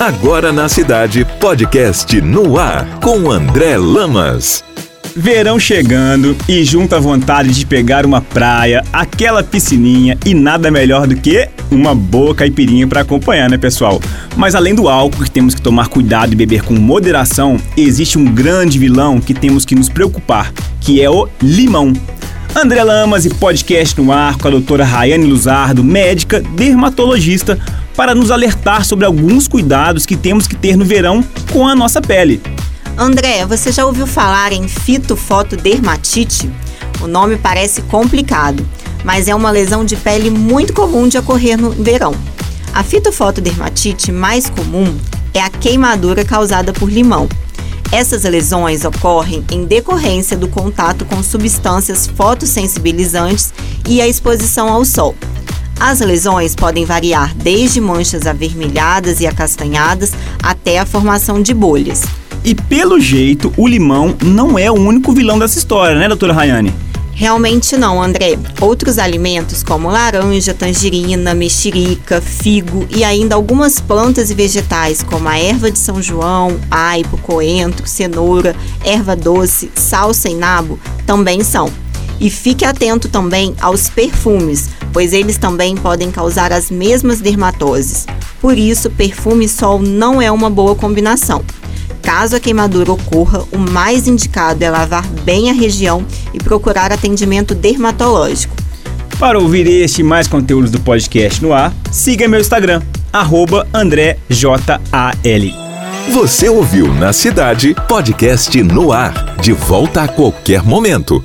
Agora na cidade, podcast no ar com André Lamas. Verão chegando e junto a vontade de pegar uma praia, aquela piscininha e nada melhor do que uma boa caipirinha para acompanhar, né, pessoal? Mas além do álcool que temos que tomar cuidado e beber com moderação, existe um grande vilão que temos que nos preocupar, que é o limão. André Lamas e podcast no ar com a doutora Rayane Luzardo, médica dermatologista, para nos alertar sobre alguns cuidados que temos que ter no verão com a nossa pele. André, você já ouviu falar em fitofotodermatite? O nome parece complicado, mas é uma lesão de pele muito comum de ocorrer no verão. A fitofotodermatite mais comum é a queimadura causada por limão. Essas lesões ocorrem em decorrência do contato com substâncias fotossensibilizantes e a exposição ao sol. As lesões podem variar desde manchas avermelhadas e acastanhadas até a formação de bolhas. E pelo jeito, o limão não é o único vilão dessa história, né, doutora Rayane? Realmente não, André. Outros alimentos como laranja, tangerina, mexerica, figo e ainda algumas plantas e vegetais como a erva de São João, aipo, coentro, cenoura, erva doce, salsa e nabo também são. E fique atento também aos perfumes, pois eles também podem causar as mesmas dermatoses. Por isso, perfume e sol não é uma boa combinação. Caso a queimadura ocorra, o mais indicado é lavar bem a região e procurar atendimento dermatológico. Para ouvir este e mais conteúdos do podcast no ar, siga meu Instagram, AndréJAL. Você ouviu na cidade podcast no ar, de volta a qualquer momento.